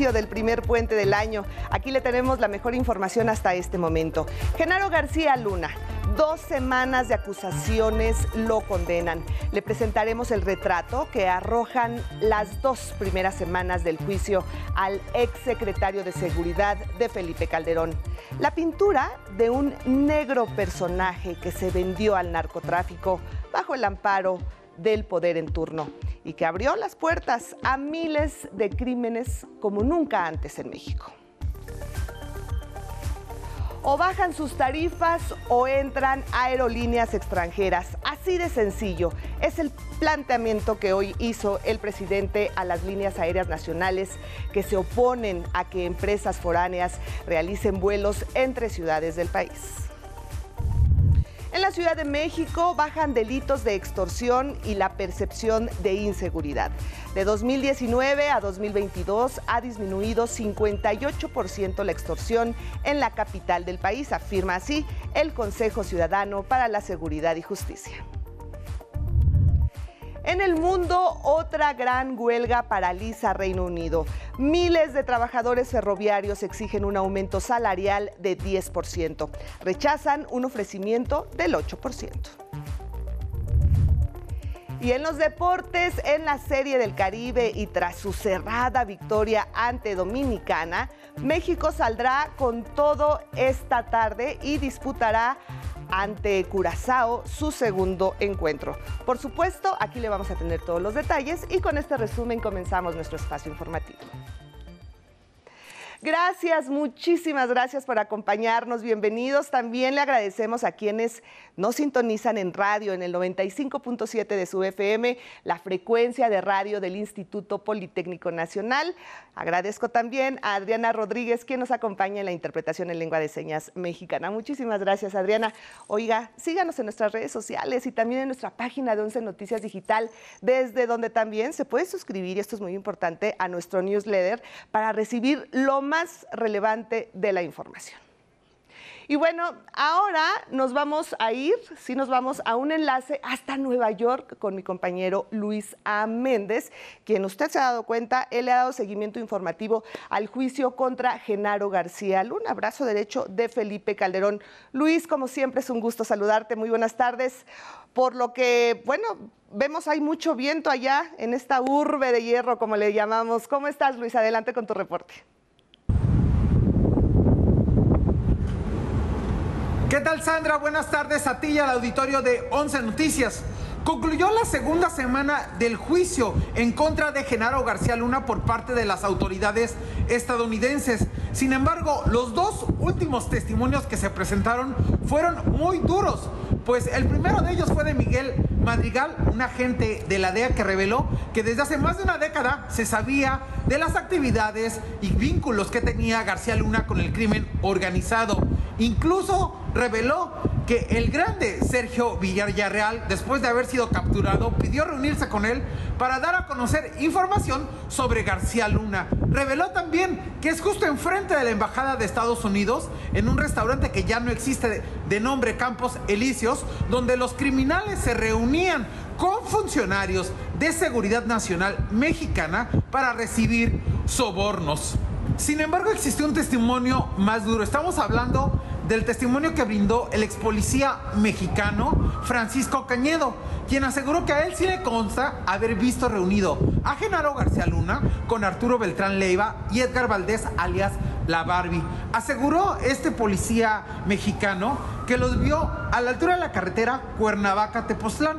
del primer puente del año. Aquí le tenemos la mejor información hasta este momento. Genaro García Luna. Dos semanas de acusaciones lo condenan. Le presentaremos el retrato que arrojan las dos primeras semanas del juicio al exsecretario de Seguridad de Felipe Calderón. La pintura de un negro personaje que se vendió al narcotráfico bajo el amparo del poder en turno y que abrió las puertas a miles de crímenes como nunca antes en México. O bajan sus tarifas o entran aerolíneas extranjeras. Así de sencillo es el planteamiento que hoy hizo el presidente a las líneas aéreas nacionales que se oponen a que empresas foráneas realicen vuelos entre ciudades del país. En la Ciudad de México bajan delitos de extorsión y la percepción de inseguridad. De 2019 a 2022 ha disminuido 58% la extorsión en la capital del país, afirma así el Consejo Ciudadano para la Seguridad y Justicia. En el mundo, otra gran huelga paraliza Reino Unido. Miles de trabajadores ferroviarios exigen un aumento salarial de 10%. Rechazan un ofrecimiento del 8%. Y en los deportes, en la Serie del Caribe y tras su cerrada victoria ante Dominicana, México saldrá con todo esta tarde y disputará ante Curazao su segundo encuentro. Por supuesto, aquí le vamos a tener todos los detalles y con este resumen comenzamos nuestro espacio informativo. Gracias, muchísimas gracias por acompañarnos. Bienvenidos. También le agradecemos a quienes nos sintonizan en radio en el 95.7 de su FM, la frecuencia de radio del Instituto Politécnico Nacional. Agradezco también a Adriana Rodríguez, quien nos acompaña en la interpretación en lengua de señas mexicana. Muchísimas gracias, Adriana. Oiga, síganos en nuestras redes sociales y también en nuestra página de Once Noticias Digital, desde donde también se puede suscribir, y esto es muy importante, a nuestro newsletter para recibir lo más relevante de la información. Y bueno, ahora nos vamos a ir, sí nos vamos a un enlace hasta Nueva York con mi compañero Luis A. Méndez, quien usted se ha dado cuenta, él le ha dado seguimiento informativo al juicio contra Genaro García Luna, brazo derecho de Felipe Calderón. Luis, como siempre, es un gusto saludarte, muy buenas tardes. Por lo que, bueno, vemos hay mucho viento allá en esta urbe de hierro, como le llamamos. ¿Cómo estás, Luis? Adelante con tu reporte. ¿Qué tal Sandra? Buenas tardes a ti y al auditorio de 11 Noticias. Concluyó la segunda semana del juicio en contra de Genaro García Luna por parte de las autoridades estadounidenses. Sin embargo, los dos últimos testimonios que se presentaron fueron muy duros, pues el primero de ellos fue de Miguel Madrigal, un agente de la DEA que reveló que desde hace más de una década se sabía de las actividades y vínculos que tenía García Luna con el crimen organizado. Incluso reveló que el grande Sergio Villarreal, después de haber sido capturado, pidió reunirse con él para dar a conocer información sobre García Luna. Reveló también que es justo enfrente de la Embajada de Estados Unidos, en un restaurante que ya no existe de, nombre Campos Elíseos, donde los criminales se reunían con funcionarios de seguridad nacional mexicana para recibir sobornos. Sin embargo, existió un testimonio más duro. Estamos hablando del testimonio que brindó el ex policía mexicano Francisco Cañedo, quien aseguró que a él sí le consta haber visto reunido a Genaro García Luna con Arturo Beltrán Leiva y Edgar Valdés alias La Barbie. Aseguró este policía mexicano que los vio a la altura de la carretera Cuernavaca-Tepoztlán,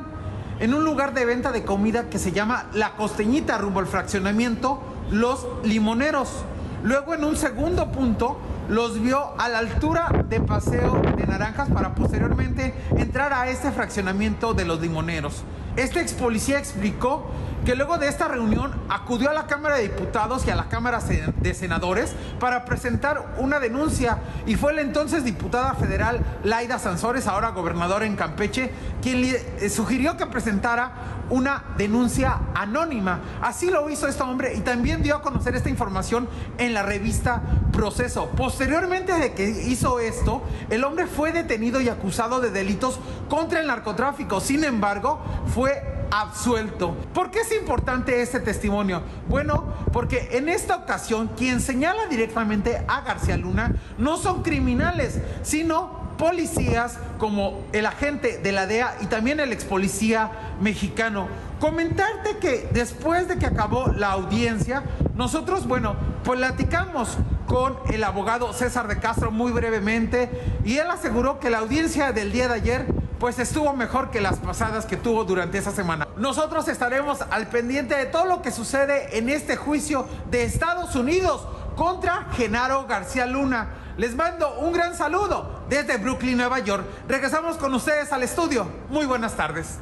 en un lugar de venta de comida que se llama La Costeñita rumbo al fraccionamiento Los Limoneros. Luego en un segundo punto los vio a la altura de Paseo de Naranjas para posteriormente entrar a este fraccionamiento de los limoneros. Este ex policía explicó que luego de esta reunión acudió a la Cámara de Diputados y a la Cámara de Senadores para presentar una denuncia y fue la entonces diputada federal Laida Sansores, ahora gobernadora en Campeche, quien le eh, sugirió que presentara una denuncia anónima. Así lo hizo este hombre y también dio a conocer esta información en la revista Proceso. Posteriormente de que hizo esto, el hombre fue detenido y acusado de delitos contra el narcotráfico. Sin embargo, fue absuelto. ¿Por qué es importante este testimonio? Bueno, porque en esta ocasión quien señala directamente a García Luna no son criminales, sino policías como el agente de la DEA y también el ex policía mexicano. Comentarte que después de que acabó la audiencia, nosotros, bueno, platicamos con el abogado César de Castro muy brevemente y él aseguró que la audiencia del día de ayer pues estuvo mejor que las pasadas que tuvo durante esa semana. Nosotros estaremos al pendiente de todo lo que sucede en este juicio de Estados Unidos contra Genaro García Luna. Les mando un gran saludo desde Brooklyn, Nueva York. Regresamos con ustedes al estudio. Muy buenas tardes.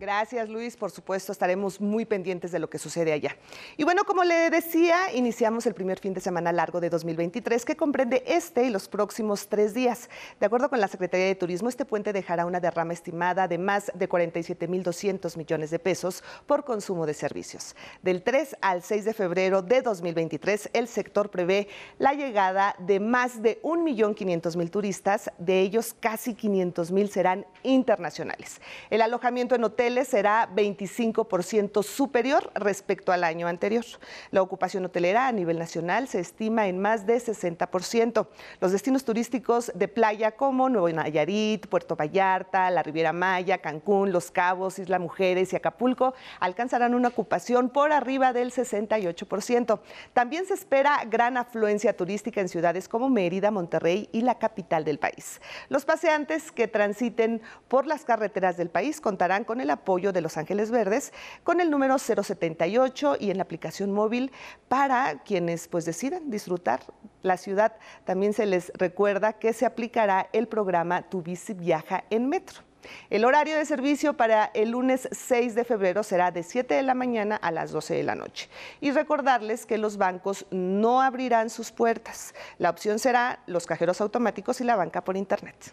Gracias, Luis. Por supuesto, estaremos muy pendientes de lo que sucede allá. Y bueno, como le decía, iniciamos el primer fin de semana largo de 2023 que comprende este y los próximos tres días. De acuerdo con la Secretaría de Turismo, este puente dejará una derrama estimada de más de 47.200 millones de pesos por consumo de servicios. Del 3 al 6 de febrero de 2023, el sector prevé la llegada de más de 1.500.000 turistas, de ellos casi 500.000 serán internacionales. El alojamiento en hoteles será 25% superior respecto al año anterior. La ocupación hotelera a nivel nacional se estima en más de 60%. Los destinos turísticos de playa como Nuevo Nayarit, Puerto Vallarta, la Riviera Maya, Cancún, Los Cabos, Isla Mujeres y Acapulco alcanzarán una ocupación por arriba del 68%. También se espera gran afluencia turística en ciudades como Mérida, Monterrey y la capital del país. Los paseantes que transiten por las carreteras del país contarán con el apoyo de Los Ángeles Verdes con el número 078 y en la aplicación móvil para quienes pues decidan disfrutar la ciudad. También se les recuerda que se aplicará el programa Tu Bici Viaja en Metro. El horario de servicio para el lunes 6 de febrero será de 7 de la mañana a las 12 de la noche. Y recordarles que los bancos no abrirán sus puertas. La opción será los cajeros automáticos y la banca por Internet.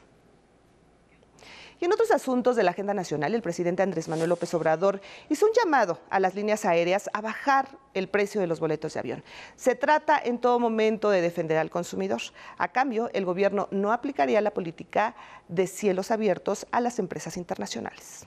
Y en otros asuntos de la agenda nacional, el presidente Andrés Manuel López Obrador hizo un llamado a las líneas aéreas a bajar el precio de los boletos de avión. Se trata en todo momento de defender al consumidor. A cambio, el gobierno no aplicaría la política de cielos abiertos a las empresas internacionales.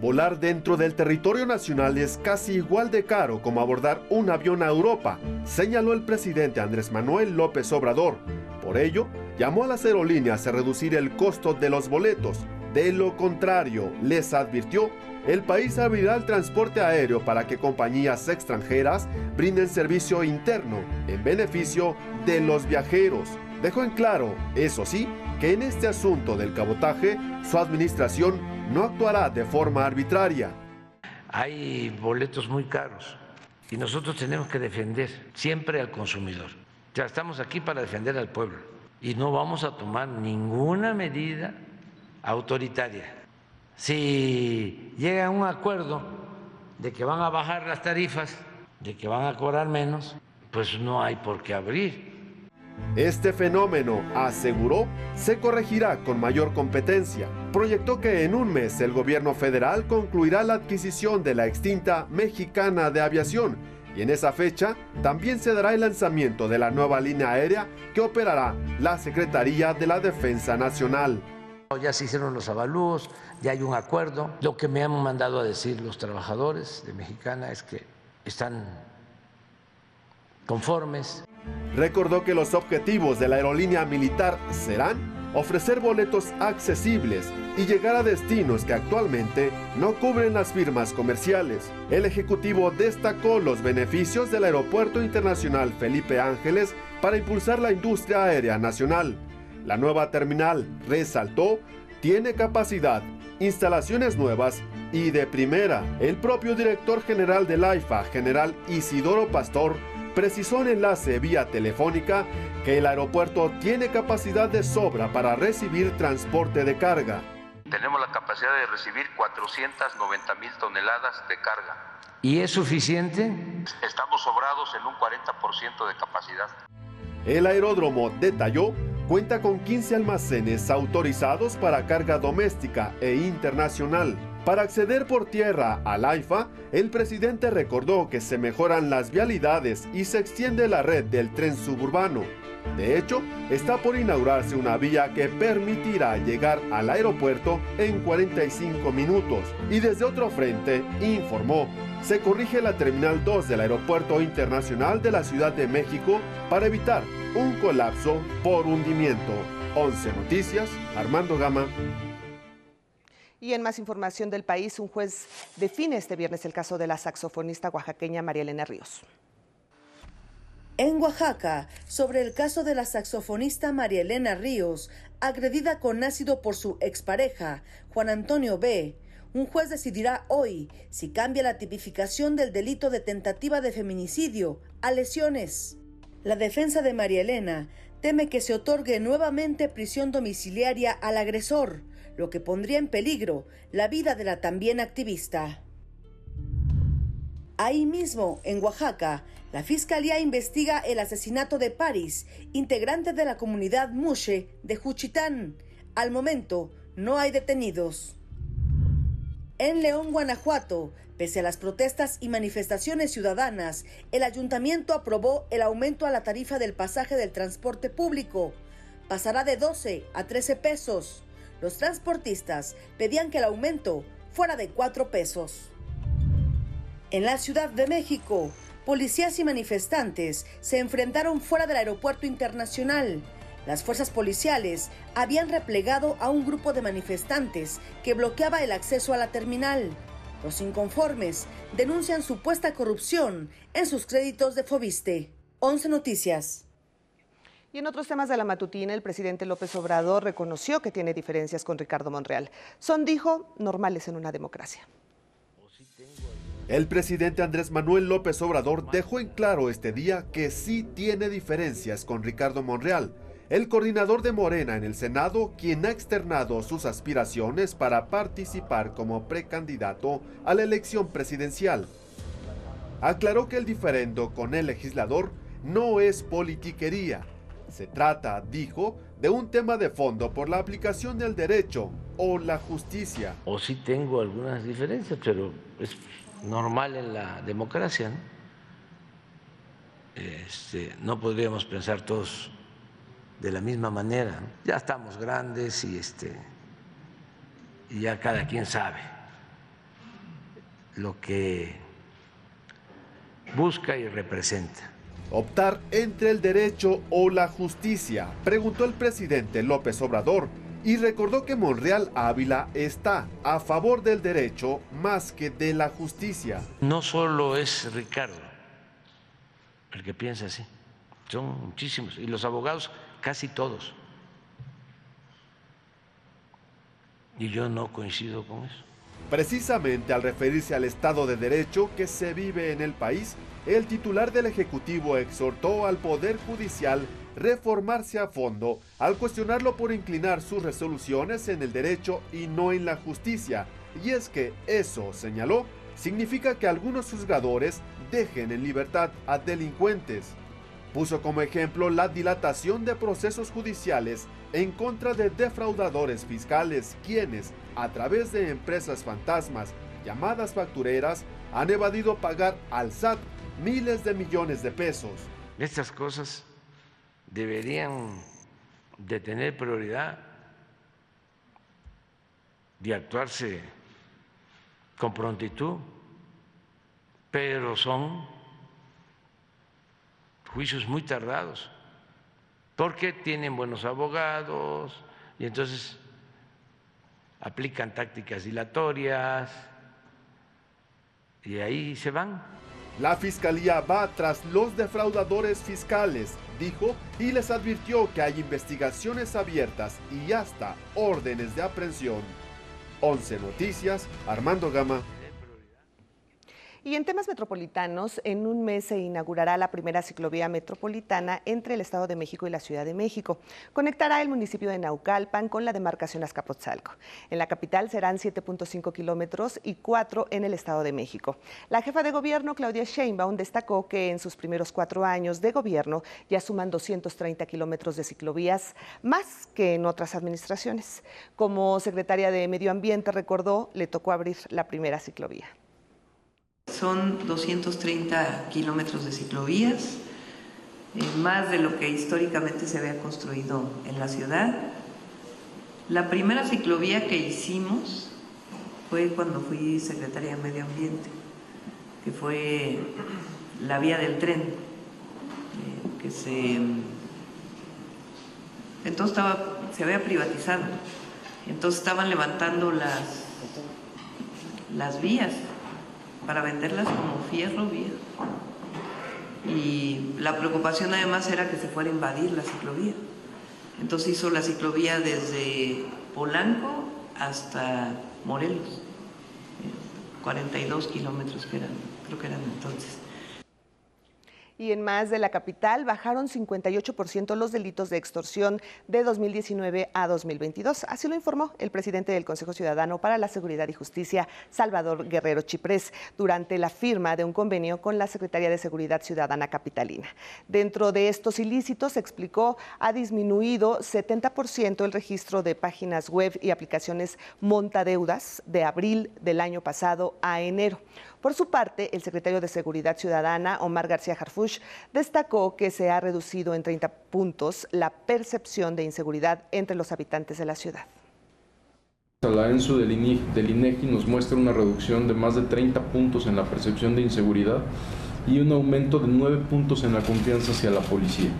Volar dentro del territorio nacional es casi igual de caro como abordar un avión a Europa, señaló el presidente Andrés Manuel López Obrador. Por ello, llamó a las aerolíneas a reducir el costo de los boletos. De lo contrario, les advirtió, el país abrirá el transporte aéreo para que compañías extranjeras brinden servicio interno en beneficio de los viajeros. Dejó en claro, eso sí, que en este asunto del cabotaje, su administración no actuará de forma arbitraria. Hay boletos muy caros y nosotros tenemos que defender siempre al consumidor. Ya estamos aquí para defender al pueblo y no vamos a tomar ninguna medida autoritaria. Si llega un acuerdo de que van a bajar las tarifas, de que van a cobrar menos, pues no hay por qué abrir. Este fenómeno, aseguró, se corregirá con mayor competencia. Proyectó que en un mes el gobierno federal concluirá la adquisición de la extinta Mexicana de Aviación y en esa fecha también se dará el lanzamiento de la nueva línea aérea que operará la Secretaría de la Defensa Nacional. Ya se hicieron los avalúos, ya hay un acuerdo. Lo que me han mandado a decir los trabajadores de Mexicana es que están conformes. Recordó que los objetivos de la aerolínea militar serán ofrecer boletos accesibles y llegar a destinos que actualmente no cubren las firmas comerciales. El Ejecutivo destacó los beneficios del Aeropuerto Internacional Felipe Ángeles para impulsar la industria aérea nacional. La nueva terminal, resaltó, tiene capacidad, instalaciones nuevas y de primera. El propio director general del AIFA, general Isidoro Pastor, precisó en enlace vía telefónica que el aeropuerto tiene capacidad de sobra para recibir transporte de carga. Tenemos la capacidad de recibir 490 mil toneladas de carga. ¿Y es suficiente? Estamos sobrados en un 40% de capacidad. El aeródromo detalló cuenta con 15 almacenes autorizados para carga doméstica e internacional. Para acceder por tierra al AIFA, el presidente recordó que se mejoran las vialidades y se extiende la red del tren suburbano. De hecho, está por inaugurarse una vía que permitirá llegar al aeropuerto en 45 minutos. Y desde otro frente, informó, se corrige la Terminal 2 del Aeropuerto Internacional de la Ciudad de México para evitar un colapso por hundimiento. 11 Noticias, Armando Gama. Y en más información del país, un juez define este viernes el caso de la saxofonista oaxaqueña María Elena Ríos. En Oaxaca, sobre el caso de la saxofonista María Elena Ríos, agredida con ácido por su expareja, Juan Antonio B., un juez decidirá hoy si cambia la tipificación del delito de tentativa de feminicidio a lesiones. La defensa de María Elena teme que se otorgue nuevamente prisión domiciliaria al agresor, lo que pondría en peligro la vida de la también activista. Ahí mismo, en Oaxaca, la Fiscalía investiga el asesinato de Paris, integrante de la comunidad Mushe de Juchitán. Al momento, no hay detenidos. En León, Guanajuato, pese a las protestas y manifestaciones ciudadanas, el ayuntamiento aprobó el aumento a la tarifa del pasaje del transporte público. Pasará de 12 a 13 pesos. Los transportistas pedían que el aumento fuera de 4 pesos. En la Ciudad de México, policías y manifestantes se enfrentaron fuera del aeropuerto internacional. Las fuerzas policiales habían replegado a un grupo de manifestantes que bloqueaba el acceso a la terminal. Los inconformes denuncian supuesta corrupción en sus créditos de Fobiste. 11 Noticias. Y en otros temas de la matutina, el presidente López Obrador reconoció que tiene diferencias con Ricardo Monreal. Son, dijo, normales en una democracia. El presidente Andrés Manuel López Obrador dejó en claro este día que sí tiene diferencias con Ricardo Monreal, el coordinador de Morena en el Senado, quien ha externado sus aspiraciones para participar como precandidato a la elección presidencial. Aclaró que el diferendo con el legislador no es politiquería. Se trata, dijo, de un tema de fondo por la aplicación del derecho o la justicia. O sí tengo algunas diferencias, pero es normal en la democracia. ¿no? Este, no podríamos pensar todos de la misma manera. Ya estamos grandes y, este, y ya cada quien sabe lo que busca y representa. Optar entre el derecho o la justicia, preguntó el presidente López Obrador y recordó que Monreal Ávila está a favor del derecho más que de la justicia. No solo es Ricardo el que piensa así, son muchísimos, y los abogados casi todos. Y yo no coincido con eso. Precisamente al referirse al Estado de Derecho que se vive en el país, el titular del Ejecutivo exhortó al Poder Judicial reformarse a fondo al cuestionarlo por inclinar sus resoluciones en el derecho y no en la justicia. Y es que eso, señaló, significa que algunos juzgadores dejen en libertad a delincuentes. Puso como ejemplo la dilatación de procesos judiciales en contra de defraudadores fiscales quienes, a través de empresas fantasmas llamadas factureras, han evadido pagar al SAT miles de millones de pesos. Estas cosas deberían de tener prioridad de actuarse con prontitud, pero son juicios muy tardados, porque tienen buenos abogados y entonces aplican tácticas dilatorias y ahí se van. La fiscalía va tras los defraudadores fiscales, dijo, y les advirtió que hay investigaciones abiertas y hasta órdenes de aprehensión. 11 Noticias, Armando Gama. Y en temas metropolitanos, en un mes se inaugurará la primera ciclovía metropolitana entre el Estado de México y la Ciudad de México. Conectará el municipio de Naucalpan con la demarcación Azcapotzalco. En la capital serán 7.5 kilómetros y 4 en el Estado de México. La jefa de gobierno, Claudia Sheinbaum, destacó que en sus primeros cuatro años de gobierno ya suman 230 kilómetros de ciclovías, más que en otras administraciones. Como secretaria de Medio Ambiente, recordó, le tocó abrir la primera ciclovía. Son 230 kilómetros de ciclovías eh, más de lo que históricamente se había construido en la ciudad. La primera ciclovía que hicimos fue cuando fui secretaria de Medio Ambiente, que fue la vía del tren, eh, que se entonces estaba, se había privatizado. Entonces estaban levantando las, las vías para venderlas como fierro viejo. Y la preocupación además era que se fuera a invadir la ciclovía. Entonces hizo la ciclovía desde Polanco hasta Morelos, 42 kilómetros que eran, creo que eran entonces y en más de la capital bajaron 58% los delitos de extorsión de 2019 a 2022. Así lo informó el presidente del Consejo Ciudadano para la Seguridad y Justicia, Salvador Guerrero Chiprés, durante la firma de un convenio con la Secretaría de Seguridad Ciudadana Capitalina. Dentro de estos ilícitos, explicó, ha disminuido 70% el registro de páginas web y aplicaciones montadeudas de abril del año pasado a enero. Por su parte, el secretario de Seguridad Ciudadana, Omar García Harfush, destacó que se ha reducido en 30 puntos la percepción de inseguridad entre los habitantes de la ciudad. La ENSU del INEGI nos muestra una reducción de más de 30 puntos en la percepción de inseguridad y un aumento de 9 puntos en la confianza hacia la policía.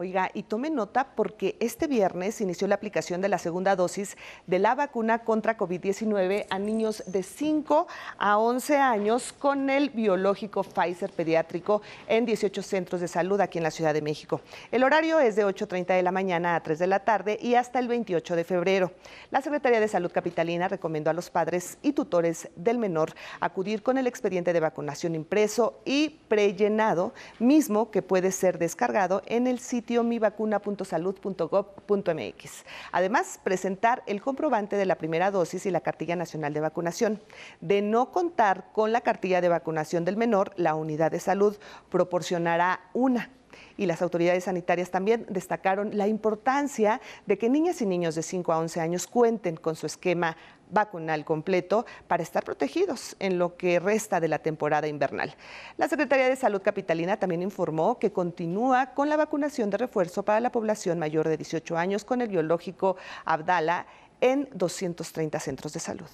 Oiga, y tome nota porque este viernes inició la aplicación de la segunda dosis de la vacuna contra COVID-19 a niños de 5 a 11 años con el biológico Pfizer pediátrico en 18 centros de salud aquí en la Ciudad de México. El horario es de 8.30 de la mañana a 3 de la tarde y hasta el 28 de febrero. La Secretaría de Salud Capitalina recomendó a los padres y tutores del menor acudir con el expediente de vacunación impreso y prellenado, mismo que puede ser descargado en el sitio mivacuna.salud.gov.mx. Además, presentar el comprobante de la primera dosis y la cartilla nacional de vacunación. De no contar con la cartilla de vacunación del menor, la unidad de salud proporcionará una y las autoridades sanitarias también destacaron la importancia de que niñas y niños de 5 a 11 años cuenten con su esquema vacunal completo para estar protegidos en lo que resta de la temporada invernal. La Secretaría de Salud Capitalina también informó que continúa con la vacunación de refuerzo para la población mayor de 18 años con el biológico Abdala en 230 centros de salud.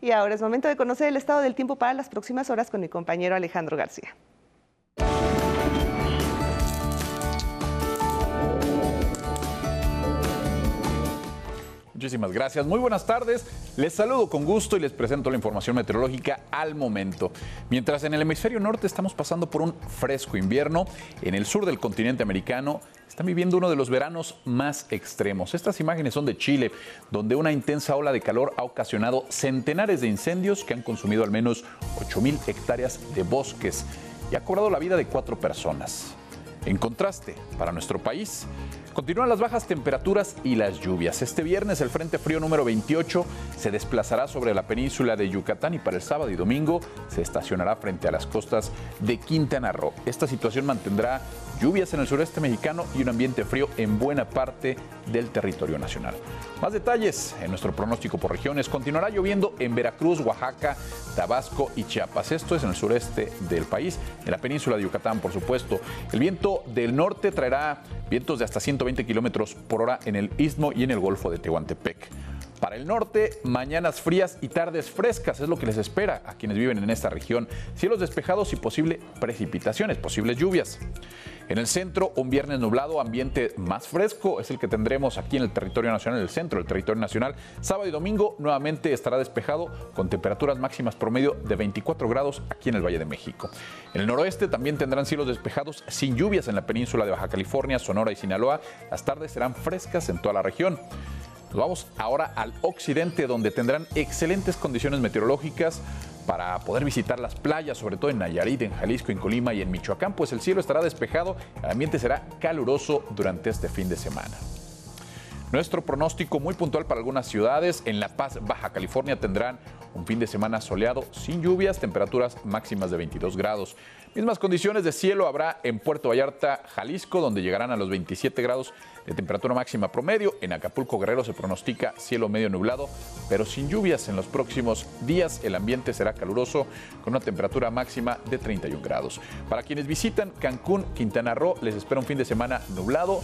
Y ahora es momento de conocer el estado del tiempo para las próximas horas con mi compañero Alejandro García. Muchísimas gracias. Muy buenas tardes. Les saludo con gusto y les presento la información meteorológica al momento. Mientras en el hemisferio norte estamos pasando por un fresco invierno, en el sur del continente americano están viviendo uno de los veranos más extremos. Estas imágenes son de Chile, donde una intensa ola de calor ha ocasionado centenares de incendios que han consumido al menos 8.000 hectáreas de bosques y ha cobrado la vida de cuatro personas. En contraste, para nuestro país, continúan las bajas temperaturas y las lluvias. Este viernes el Frente Frío número 28 se desplazará sobre la península de Yucatán y para el sábado y domingo se estacionará frente a las costas de Quintana Roo. Esta situación mantendrá lluvias en el sureste mexicano y un ambiente frío en buena parte del territorio nacional. Más detalles en nuestro pronóstico por regiones. Continuará lloviendo en Veracruz, Oaxaca, Tabasco y Chiapas. Esto es en el sureste del país, en la península de Yucatán, por supuesto. El viento del norte traerá vientos de hasta 120 kilómetros por hora en el istmo y en el golfo de Tehuantepec. Para el norte, mañanas frías y tardes frescas es lo que les espera a quienes viven en esta región. Cielos despejados y posible precipitaciones, posibles lluvias. En el centro, un viernes nublado, ambiente más fresco, es el que tendremos aquí en el territorio nacional, en el centro del territorio nacional. Sábado y domingo nuevamente estará despejado con temperaturas máximas promedio de 24 grados aquí en el Valle de México. En el noroeste también tendrán cielos despejados sin lluvias en la península de Baja California, Sonora y Sinaloa. Las tardes serán frescas en toda la región. Vamos ahora al occidente donde tendrán excelentes condiciones meteorológicas para poder visitar las playas, sobre todo en Nayarit, en Jalisco, en Colima y en Michoacán, pues el cielo estará despejado, el ambiente será caluroso durante este fin de semana. Nuestro pronóstico muy puntual para algunas ciudades. En La Paz, Baja California, tendrán un fin de semana soleado sin lluvias, temperaturas máximas de 22 grados. Mismas condiciones de cielo habrá en Puerto Vallarta, Jalisco, donde llegarán a los 27 grados de temperatura máxima promedio. En Acapulco Guerrero se pronostica cielo medio nublado, pero sin lluvias en los próximos días. El ambiente será caluroso con una temperatura máxima de 31 grados. Para quienes visitan Cancún, Quintana Roo, les espera un fin de semana nublado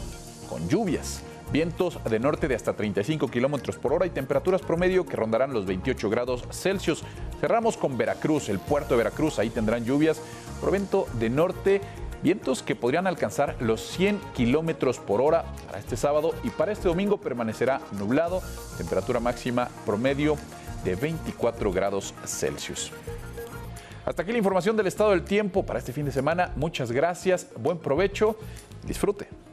con lluvias. Vientos de norte de hasta 35 kilómetros por hora y temperaturas promedio que rondarán los 28 grados Celsius. Cerramos con Veracruz, el puerto de Veracruz. Ahí tendrán lluvias por viento de norte Vientos que podrían alcanzar los 100 kilómetros por hora para este sábado y para este domingo permanecerá nublado, temperatura máxima promedio de 24 grados Celsius. Hasta aquí la información del estado del tiempo para este fin de semana. Muchas gracias, buen provecho, disfrute.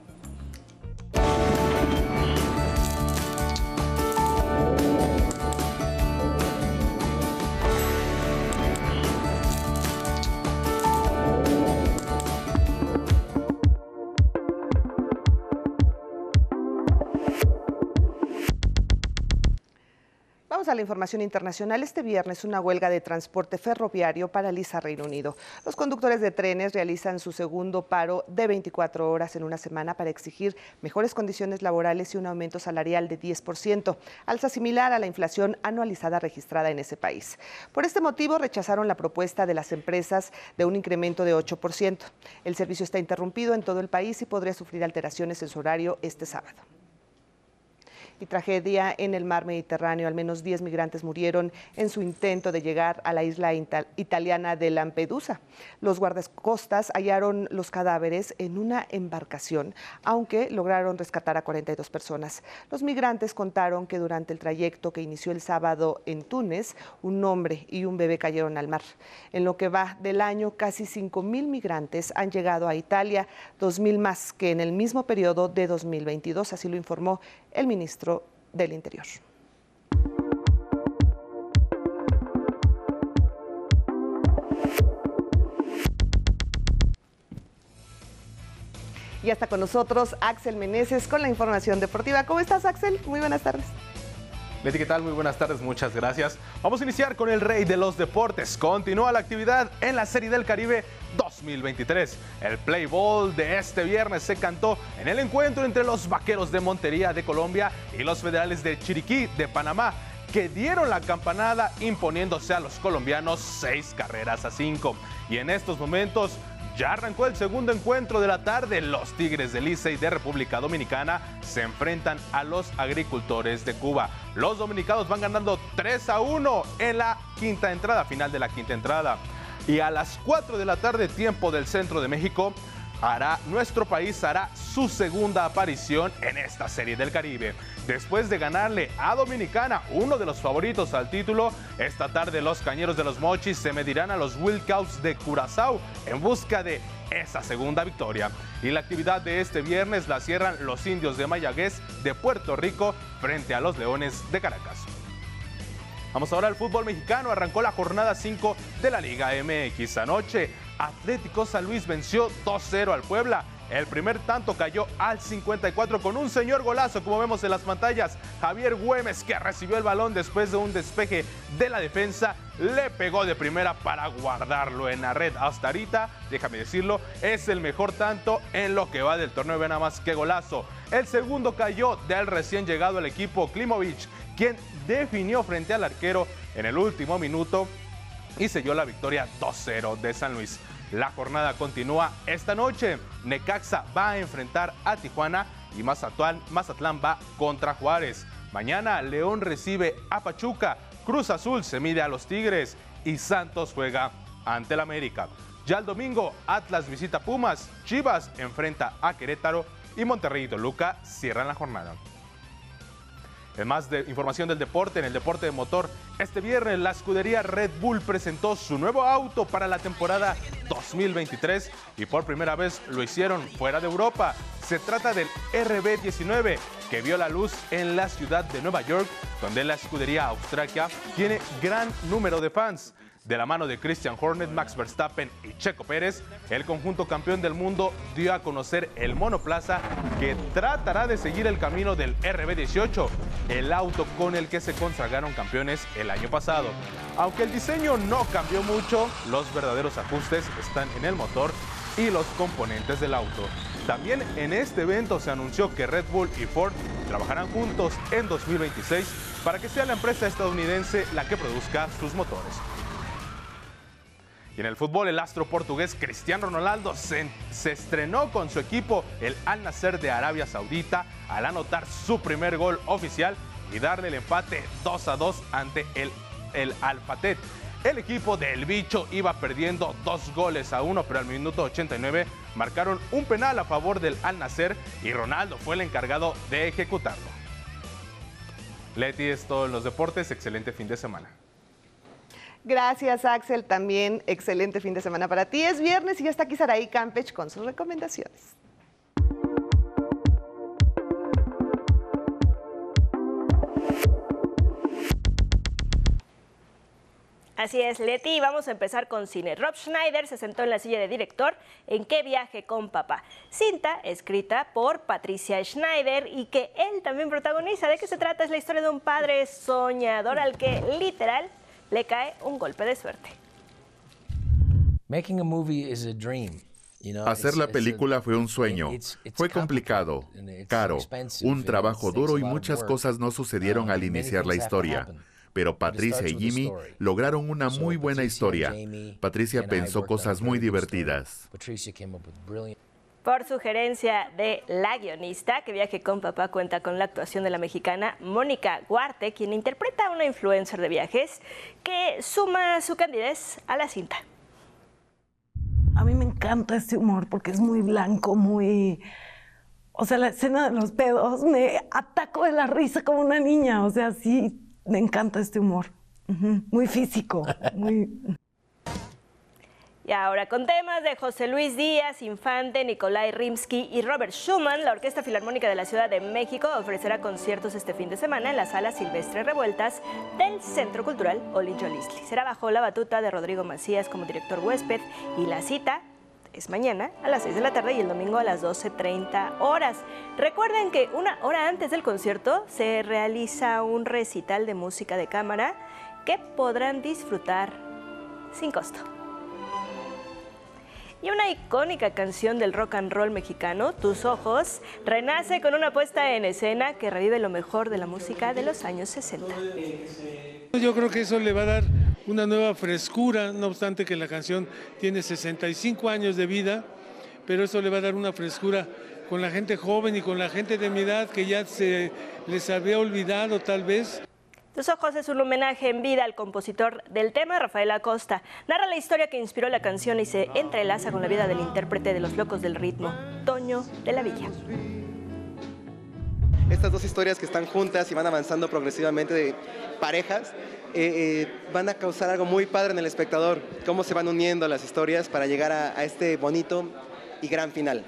Información internacional. Este viernes una huelga de transporte ferroviario paraliza Reino Unido. Los conductores de trenes realizan su segundo paro de 24 horas en una semana para exigir mejores condiciones laborales y un aumento salarial de 10%, alza similar a la inflación anualizada registrada en ese país. Por este motivo rechazaron la propuesta de las empresas de un incremento de 8%. El servicio está interrumpido en todo el país y podría sufrir alteraciones en su horario este sábado y tragedia en el mar Mediterráneo. Al menos 10 migrantes murieron en su intento de llegar a la isla italiana de Lampedusa. Los guardacostas hallaron los cadáveres en una embarcación, aunque lograron rescatar a 42 personas. Los migrantes contaron que durante el trayecto que inició el sábado en Túnez, un hombre y un bebé cayeron al mar. En lo que va del año, casi 5.000 migrantes han llegado a Italia, 2.000 más que en el mismo periodo de 2022, así lo informó el ministro del Interior. Y hasta con nosotros Axel Meneses con la información deportiva. ¿Cómo estás, Axel? Muy buenas tardes. Leti, ¿qué tal? Muy buenas tardes, muchas gracias. Vamos a iniciar con el rey de los deportes. Continúa la actividad en la Serie del Caribe 2023. El play ball de este viernes se cantó en el encuentro entre los Vaqueros de Montería de Colombia y los Federales de Chiriquí de Panamá que dieron la campanada imponiéndose a los colombianos seis carreras a cinco. Y en estos momentos ya arrancó el segundo encuentro de la tarde. Los Tigres de Licey de República Dominicana se enfrentan a los agricultores de Cuba. Los dominicanos van ganando 3 a 1 en la quinta entrada, final de la quinta entrada. Y a las 4 de la tarde, tiempo del centro de México, hará, nuestro país hará su segunda aparición en esta serie del Caribe. Después de ganarle a Dominicana, uno de los favoritos al título, esta tarde los Cañeros de los Mochis se medirán a los Wilcows de Curazao en busca de esa segunda victoria. Y la actividad de este viernes la cierran los indios de Mayagüez de Puerto Rico frente a los Leones de Caracas. Vamos ahora al fútbol mexicano. Arrancó la jornada 5 de la Liga MX. Anoche, Atlético San Luis venció 2-0 al Puebla. El primer tanto cayó al 54 con un señor golazo, como vemos en las pantallas. Javier Güemes, que recibió el balón después de un despeje de la defensa, le pegó de primera para guardarlo en la red. Hasta ahorita, déjame decirlo, es el mejor tanto en lo que va del torneo. Ve nada más que golazo. El segundo cayó del recién llegado al equipo Klimovic, quien definió frente al arquero en el último minuto y selló la victoria 2-0 de San Luis. La jornada continúa esta noche. Necaxa va a enfrentar a Tijuana y Mazatlán, Mazatlán va contra Juárez. Mañana León recibe a Pachuca, Cruz Azul se mide a los Tigres y Santos juega ante el América. Ya el domingo Atlas visita Pumas, Chivas enfrenta a Querétaro y Monterrey y Toluca cierran la jornada. En más de información del deporte, en el deporte de motor, este viernes la escudería Red Bull presentó su nuevo auto para la temporada 2023 y por primera vez lo hicieron fuera de Europa. Se trata del RB19 que vio la luz en la ciudad de Nueva York, donde la escudería australia tiene gran número de fans. De la mano de Christian Hornet, Max Verstappen y Checo Pérez, el conjunto campeón del mundo dio a conocer el monoplaza que tratará de seguir el camino del RB18, el auto con el que se consagraron campeones el año pasado. Aunque el diseño no cambió mucho, los verdaderos ajustes están en el motor y los componentes del auto. También en este evento se anunció que Red Bull y Ford trabajarán juntos en 2026 para que sea la empresa estadounidense la que produzca sus motores. Y en el fútbol, el astro portugués Cristiano Ronaldo se, estrenó con su equipo, el Al Nasser de Arabia Saudita, al anotar su primer gol oficial y darle el empate 2 a 2 ante el, el Al. El equipo del bicho iba perdiendo dos goles a uno, pero al minuto 89 marcaron un penal a favor del Al Nasser y Ronaldo fue el encargado de ejecutarlo. Leti, es todo en los deportes. Excelente fin de semana. Gracias, Axel. También excelente fin de semana para ti. Es viernes y ya está aquí Saraí Campech con sus recomendaciones. Así es, Leti, vamos a empezar con cine. Rob Schneider se sentó en la silla de director en ¿Qué viaje con papá? Cinta escrita por Patricia Schneider y que él también protagoniza. ¿De qué se trata? Es la historia de un padre soñador al que literal le cae un golpe de suerte. Hacer la película fue un sueño. Fue complicado, caro, un trabajo duro y muchas cosas no sucedieron al iniciar la historia. Pero Patricia y Jimmy lograron una muy buena historia. Patricia pensó cosas muy divertidas. Por sugerencia de la guionista, que viaje con papá cuenta con la actuación de la mexicana Mónica Guarte, quien interpreta a una influencer de viajes que suma su candidez a la cinta. A mí me encanta este humor porque es muy blanco, muy... O sea, la escena de los pedos, me ataco de la risa como una niña. O sea, sí, me encanta este humor. Muy físico, muy... Y ahora con temas de José Luis Díaz, Infante, Nikolai Rimsky y Robert Schumann, la Orquesta Filarmónica de la Ciudad de México ofrecerá conciertos este fin de semana en la Sala Silvestre Revueltas del Centro Cultural Oli Jolistli. Será bajo la batuta de Rodrigo Macías como director huésped y la cita es mañana a las 6 de la tarde y el domingo a las 12.30 horas. Recuerden que una hora antes del concierto se realiza un recital de música de cámara que podrán disfrutar sin costo. Y una icónica canción del rock and roll mexicano, Tus Ojos, renace con una puesta en escena que revive lo mejor de la música de los años 60. Yo creo que eso le va a dar una nueva frescura, no obstante que la canción tiene 65 años de vida, pero eso le va a dar una frescura con la gente joven y con la gente de mi edad que ya se les había olvidado tal vez. Tus ojos es un homenaje en vida al compositor del tema, Rafael Acosta. Narra la historia que inspiró la canción y se entrelaza con la vida del intérprete de Los Locos del Ritmo, Toño de la Villa. Estas dos historias que están juntas y van avanzando progresivamente de parejas, eh, eh, van a causar algo muy padre en el espectador, cómo se van uniendo las historias para llegar a, a este bonito y gran final.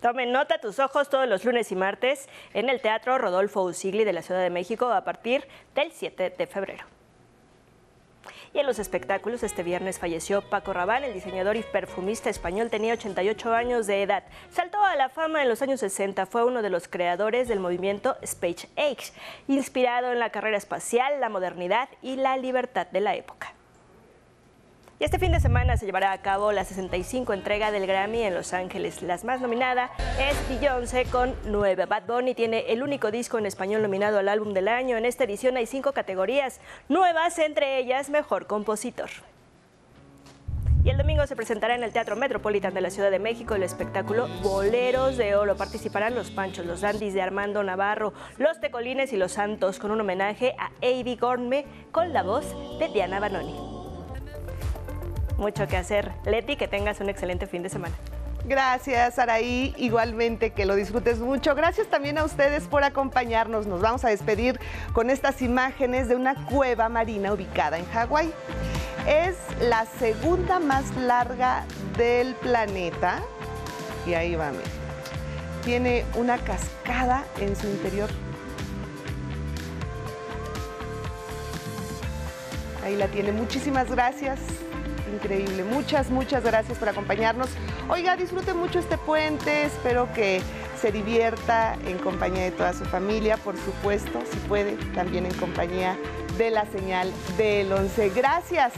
Tomen nota tus ojos todos los lunes y martes en el Teatro Rodolfo Usigli de la Ciudad de México a partir del 7 de febrero. Y en los espectáculos, este viernes falleció Paco Rabanne, el diseñador y perfumista español, tenía 88 años de edad. Saltó a la fama en los años 60, fue uno de los creadores del movimiento Space Age, inspirado en la carrera espacial, la modernidad y la libertad de la época. Y este fin de semana se llevará a cabo la 65 entrega del Grammy en Los Ángeles. La más nominada es Beyoncé con 9. Bad Bunny tiene el único disco en español nominado al álbum del año. En esta edición hay cinco categorías nuevas, entre ellas Mejor Compositor. Y el domingo se presentará en el Teatro Metropolitan de la Ciudad de México el espectáculo Boleros de Oro. Participarán los Panchos, los Dandis de Armando Navarro, los Tecolines y los Santos con un homenaje a Avi Gorme con la voz de Diana Banoni mucho que hacer. Leti, que tengas un excelente fin de semana. Gracias, Araí. Igualmente, que lo disfrutes mucho. Gracias también a ustedes por acompañarnos. Nos vamos a despedir con estas imágenes de una cueva marina ubicada en Hawái. Es la segunda más larga del planeta. Y ahí va, mira. Tiene una cascada en su interior Ahí la tiene. Muchísimas gracias. Increíble. Muchas, muchas gracias por acompañarnos. Oiga, disfrute mucho este puente. Espero que se divierta en compañía de toda su familia, por supuesto, si puede, también en compañía de la señal del 11. Gracias.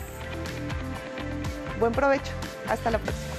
Buen provecho. Hasta la próxima.